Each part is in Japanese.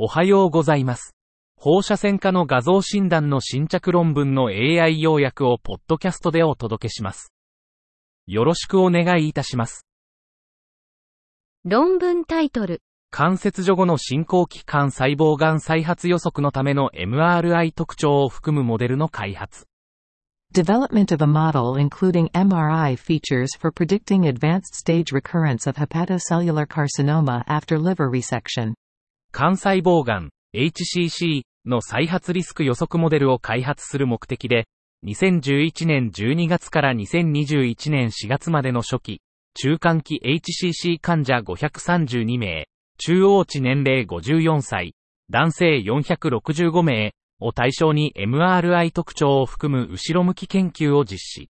おはようございます。放射線科の画像診断の新着論文の AI 要約をポッドキャストでお届けします。よろしくお願いいたします。論文タイトル、関節除後の進行期間細胞がん再発予測のための MRI 特徴を含むモデルの開発。Development of a model including MRI features for predicting advanced stage recurrence of hepatocellular carcinoma after liver resection. 肝細胞がん HCC の再発リスク予測モデルを開発する目的で、2011年12月から2021年4月までの初期、中間期 HCC 患者532名、中央値年齢54歳、男性465名を対象に MRI 特徴を含む後ろ向き研究を実施。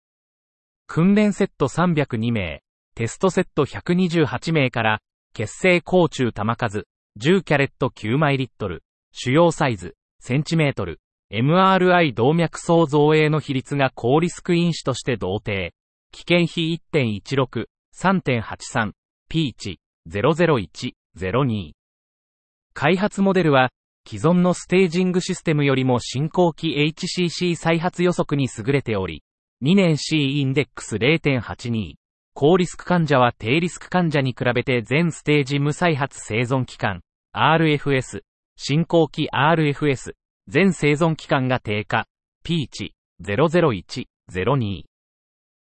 訓練セット302名、テストセット128名から、血清高中玉数、10キャレット9マイリットル、主要サイズ、センチメートル、MRI 動脈層造影の比率が高リスク因子として同定。危険比1.16、3.83、P 値、001、02。開発モデルは、既存のステージングシステムよりも進行期 HCC 再発予測に優れており、2年 C インデックス0.82。高リスク患者は低リスク患者に比べて全ステージ無再発生存期間、RFS、進行期 RFS、全生存期間が低下、P 値、001、02。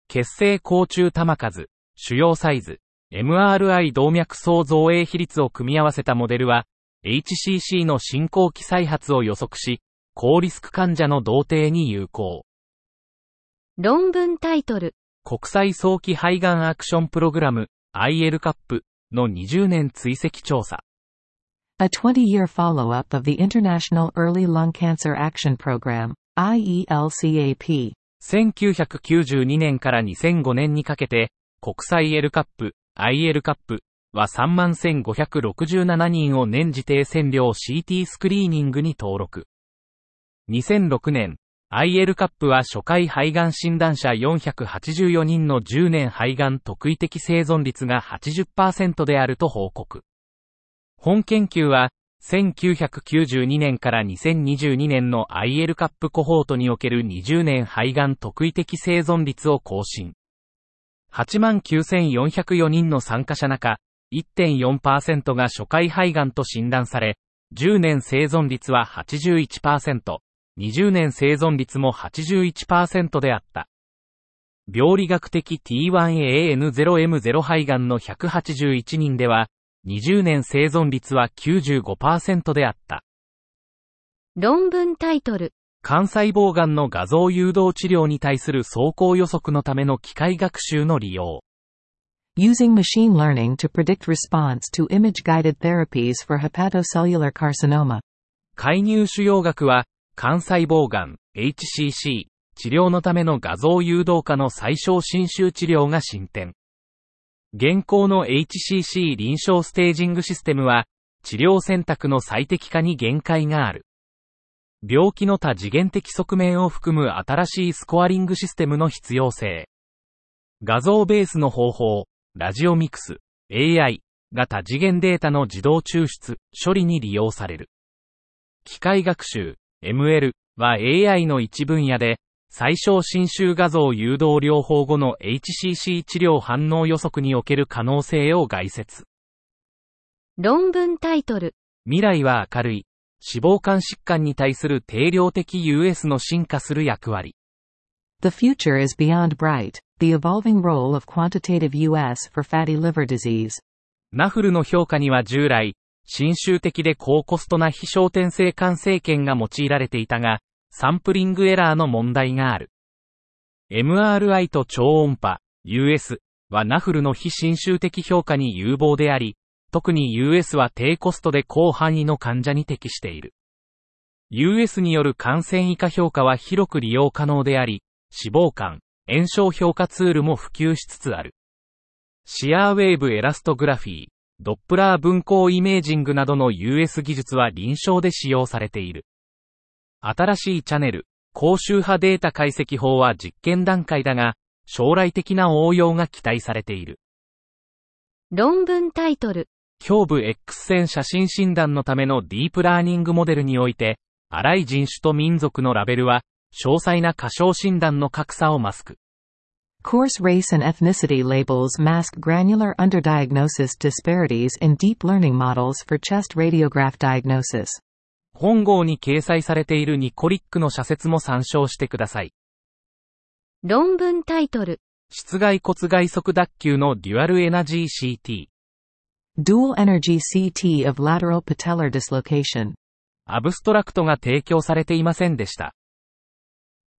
血清高中玉数、主要サイズ、MRI 動脈層造影比率を組み合わせたモデルは、HCC の進行期再発を予測し、高リスク患者の同定に有効。論文タイトル、国際早期肺がんアクションプログラム ILCAP の20年追跡調査。A 20-year follow-up of the International Early Lung Cancer Action Program, E IELCAP. 1992年から2005年にかけて、国際 LCAP、ILCAP は31,567人を年次定線量 CT スクリーニングに登録。2006年、ILCAP は初回肺がん診断者484人の10年肺がん特異的生存率が80%であると報告。本研究は、1992年から2022年の ILCAP コホートにおける20年肺がん特異的生存率を更新。89,404人の参加者中、1.4%が初回肺がんと診断され、10年生存率は81%、20年生存率も81%であった。病理学的 T1AN0M0 肺がんの181人では、20年生存率は95%であった。論文タイトル、肝細胞がんの画像誘導治療に対する走行予測のための機械学習の利用。Using machine learning to predict response to image-guided therapies for hepatocellular carcinoma. 介入腫瘍学は、肝細胞がん、HCC、治療のための画像誘導化の最小侵襲治療が進展。現行の HCC 臨床ステージングシステムは、治療選択の最適化に限界がある。病気の多次元的側面を含む新しいスコアリングシステムの必要性。画像ベースの方法、ラジオミクス、AI が多次元データの自動抽出、処理に利用される。機械学習、ML は AI の一分野で、最小侵襲画像誘導療法後の HCC 治療反応予測における可能性を概説。論文タイトル、未来は明るい。脂肪肝疾患に対する定量的 US の進化する役割。The future is beyond bright, the evolving role of quantitative US for fatty liver disease. ナフルの評価には従来、侵襲的で高コストな非焦点性肝生検が用いられていたが、サンプリングエラーの問題がある。MRI と超音波、US はナフルの非侵襲的評価に有望であり、特に US は低コストで広範囲の患者に適している。US による感染以下評価は広く利用可能であり、脂肪肝、炎症評価ツールも普及しつつある。シアーウェーブエラストグラフィー、ドップラー分光イメージングなどの US 技術は臨床で使用されている。新しいチャネル、高周波データ解析法は実験段階だが、将来的な応用が期待されている。論文タイトル、胸部 X 線写真診断のためのディープラーニングモデルにおいて、荒い人種と民族のラベルは、詳細な過小診断の格差をマスク。Coarse race and ethnicity labels mask granular underdiagnosis disparities in deep learning models for chest radiograph diagnosis. 本号に掲載されているニコリックの社説も参照してください。論文タイトル。室外骨外側脱臼のデュアルエナジー CT。Dual energy CT of lateral patellar dislocation. アブストラクトが提供されていませんでした。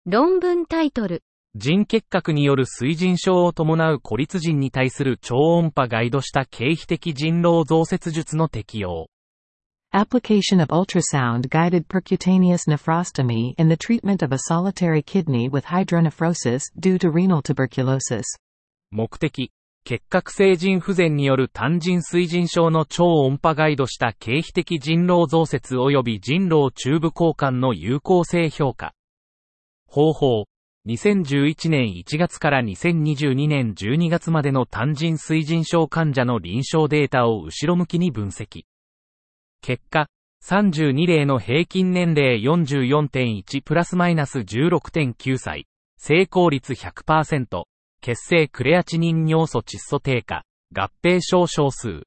論文タイトル。腎結核による水腎症を伴う孤立腎に対する超音波ガイドした経皮的腎瘻増設術の適用。Application of ultrasound guided percutaneous nephrostomy in the treatment of a solitary kidney with hydronephrosis due to renal tuberculosis. 目的、結核性腎不全による単腎水腎症の超音波ガイドした経皮的腎瘻増設及び腎瘻チューブ交換の有効性評価。方法。2011年1月から2022年12月までの単腎水腎症患者の臨床データを後ろ向きに分析。結果、32例の平均年齢44.1プラスマイナス16.9歳、成功率100%、血清クレアチニン尿素窒素低下、合併症少数。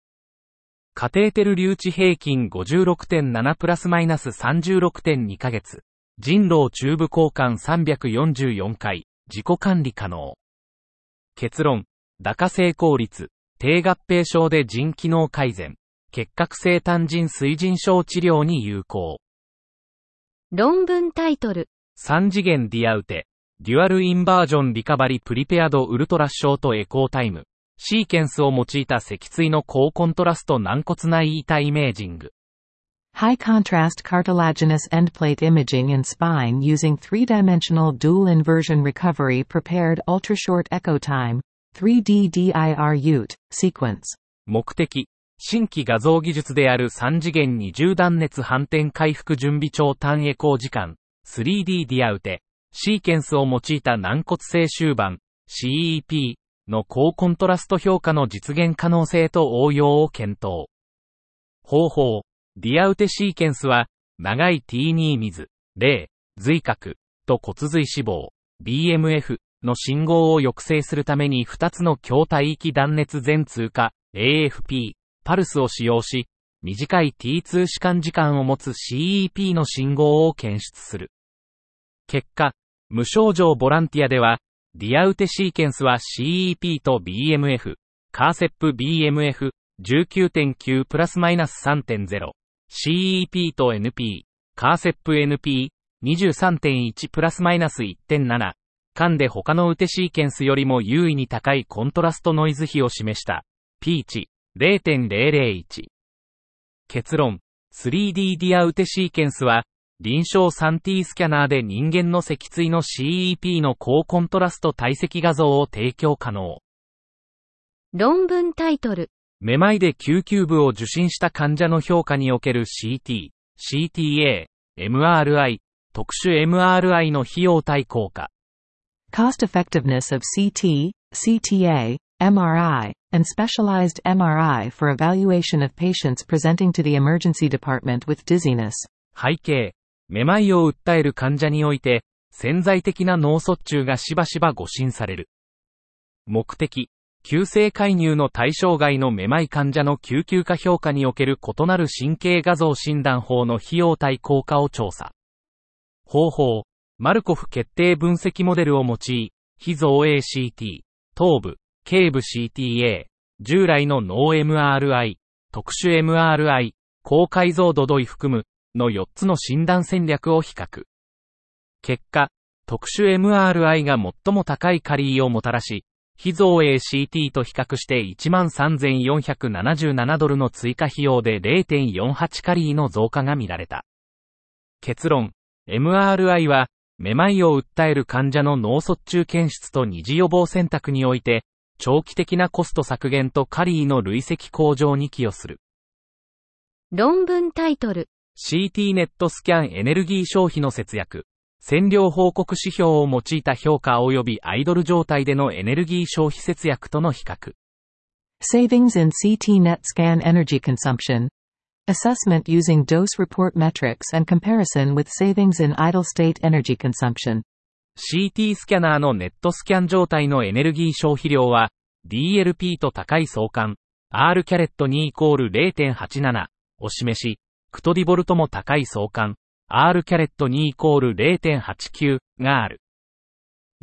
カテーテル留置平均56.7プラスマイナス36.2ヶ月。腎瘻チューブ交換344回、自己管理可能。結論、高成功率、低合併症で腎機能改善、結核性単腎水腎症治療に有効。論文タイトル。3次元 DIR-UTE、dual inversion recovery prepared ultrashort echo time、シーケンスを用いた脊椎の高コントラスト軟骨内板イメージング。High contrast cartilaginous endplate imaging in spine using three-dimensional dual inversion recovery prepared ultrashort echo time, 3D DIR UT, sequence. 目的、新規画像技術である3次元二重断熱反転回復準備超単エコー時間、3D ディアウテ、シーケンスを用いた軟骨性終盤、CEP の高コントラスト評価の実現可能性と応用を検討。方法、ディアウテシーケンスは、長い T2 水、0、髄核、と骨髄脂肪、BMF の信号を抑制するために2つの強体域断熱全通過、AFP、パルスを使用し、短い T2 弛緩時間を持つ CEP の信号を検出する。結果、無症状ボランティアでは、ディアウテシーケンスは CEP と BMF、カーセップ BMF、19.9プラスマイナス3.0、CEP と NP、カーセップ NP、23.1プラスマイナス1.7、間で他のウテシーケンスよりも優位に高いコントラストノイズ比を示した。ピーチ、0.001。結論、3D ディアウテシーケンスは、臨床 3T スキャナーで人間の脊椎の CEP の高コントラスト体積画像を提供可能。論文タイトル。めまいで救急部を受診した患者の評価における CT、CTA、MRI、特殊 MRI の費用対効果。Cost effectiveness of CT, CTA, MRI, and specialized MRI for evaluation of patients presenting to the emergency department with dizziness. 背景、めまいを訴える患者において、潜在的な脳卒中がしばしば誤診される。目的、急性介入の対象外のめまい患者の救急化評価における異なる神経画像診断法の費用対効果を調査。方法、マルコフ決定分析モデルを用い、非造影 CT、頭部、頸部 CTA、従来の脳 MRI、特殊 MRI、高解像度度位含む、の4つの診断戦略を比較。結果、特殊 MRI が最も高いカリーをもたらし、非造影 CT と比較して13,477ドルの追加費用で0.48カリーの増加が見られた。結論、MRI は、めまいを訴える患者の脳卒中検出と二次予防選択において、長期的なコスト削減とカリーの累積向上に寄与する。論文タイトル。CT ネットスキャンエネルギー消費の節約。線量報告指標を用いた評価及びアイドル状態でのエネルギー消費節約との比較。Savings in CT net scan energy consumption. Assessment using dose report metrics and comparison with savings in idle state energy consumption. CT スキャナーのネットスキャン状態のエネルギー消費量は、DLP と高い相関、R キャレット2イコール0.87を示し、クトディボルトも高い相関、R キャレット2イコール0.89がある。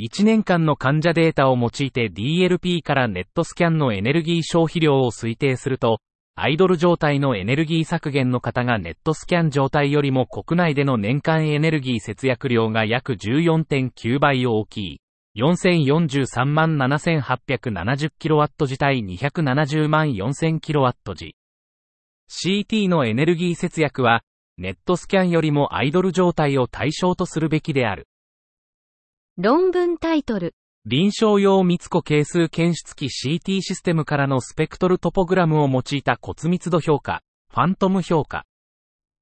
1年間の患者データを用いて DLP からネットスキャンのエネルギー消費量を推定すると、アイドル状態のエネルギー削減の方がネットスキャン状態よりも国内での年間エネルギー節約量が約14.9倍大きい。4043万 7870kW 時対270万 4000kW 時。CT のエネルギー節約は、ネットスキャンよりもアイドル状態を対象とするべきである。論文タイトル。臨床用密度係数検出器 CT システムからのスペクトルトポグラムを用いた骨密度評価、ファントム評価。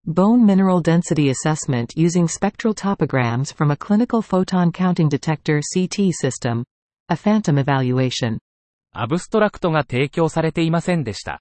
Bone mineral density assessment using spectral topograms from a clinical photon counting detector CT system. A phantom evaluation. アブストラクトが提供されていませんでした。